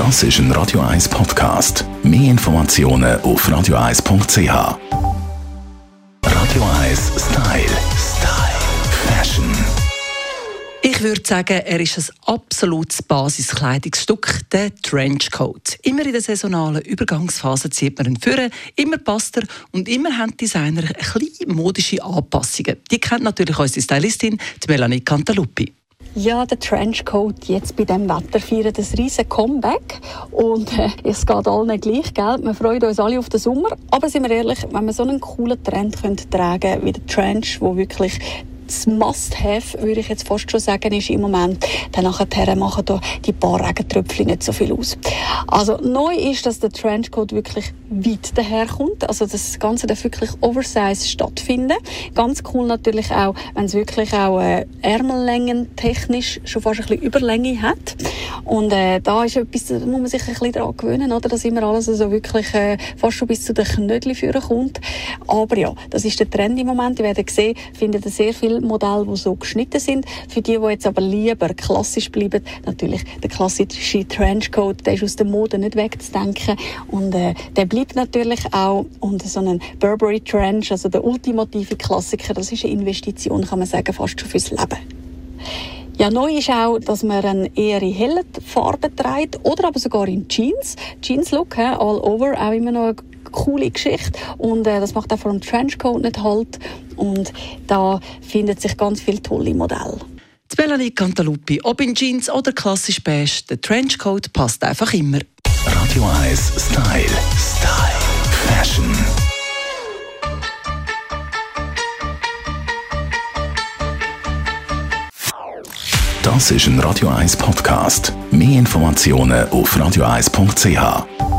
Das ist ein Radio 1 Podcast. Mehr Informationen auf radio1.ch. Radio 1 Style. Style. Fashion. Ich würde sagen, er ist ein absolutes Basiskleidungsstück, der Trenchcoat. Immer in der saisonalen Übergangsphase zieht man ihn führen, immer passt er und immer haben Designer kleine modische Anpassungen. Die kennt natürlich unsere Stylistin, die Melanie Cantaluppi. Ja, der Trenchcoat jetzt bei diesem Wetter feiert ein riesen Comeback und äh, es geht allen gleich, gell? Wir freuen uns alle auf den Sommer, aber sind wir ehrlich, wenn wir so einen coolen Trend können tragen wie der Trench, wo wirklich das Must-Have, würde ich jetzt fast schon sagen, ist im Moment, dann nachher machen da die paar Regentröpfchen nicht so viel aus. Also neu ist, dass der Trenchcoat wirklich weit daherkommt, also das Ganze darf wirklich oversize stattfinden. Ganz cool natürlich auch, wenn es wirklich auch äh, Ärmellängen technisch schon fast ein bisschen Überlänge hat. Und äh, da ist etwas, da muss man sich ein bisschen daran gewöhnen, oder? dass immer alles so wirklich äh, fast schon bis zu den Knödeln führen kommt. Aber ja, das ist der Trend im Moment. Ihr werdet sehen, findet sehr viel Modelle, die so geschnitten sind. Für die, die jetzt aber lieber klassisch bleiben, natürlich der klassische Trenchcoat, der ist aus der Mode nicht wegzudenken und äh, der bleibt natürlich auch und so ein Burberry Trench, also der ultimative Klassiker, das ist eine Investition, kann man sagen, fast schon fürs Leben. Ja, neu ist auch, dass man eine eher in helle Farben trägt oder aber sogar in Jeans. Jeans-Look, all over, auch immer noch eine coole Geschichte und äh, das macht auch vor dem Trenchcoat nicht halt und da findet sich ganz viele tolle Modelle. Die Melanie Cantaluppi, ob in Jeans oder klassisch beige, der Trenchcoat passt einfach immer. Radio 1 Style. Style. Fashion. Das ist ein Radio 1 Podcast. Mehr Informationen auf radio1.ch.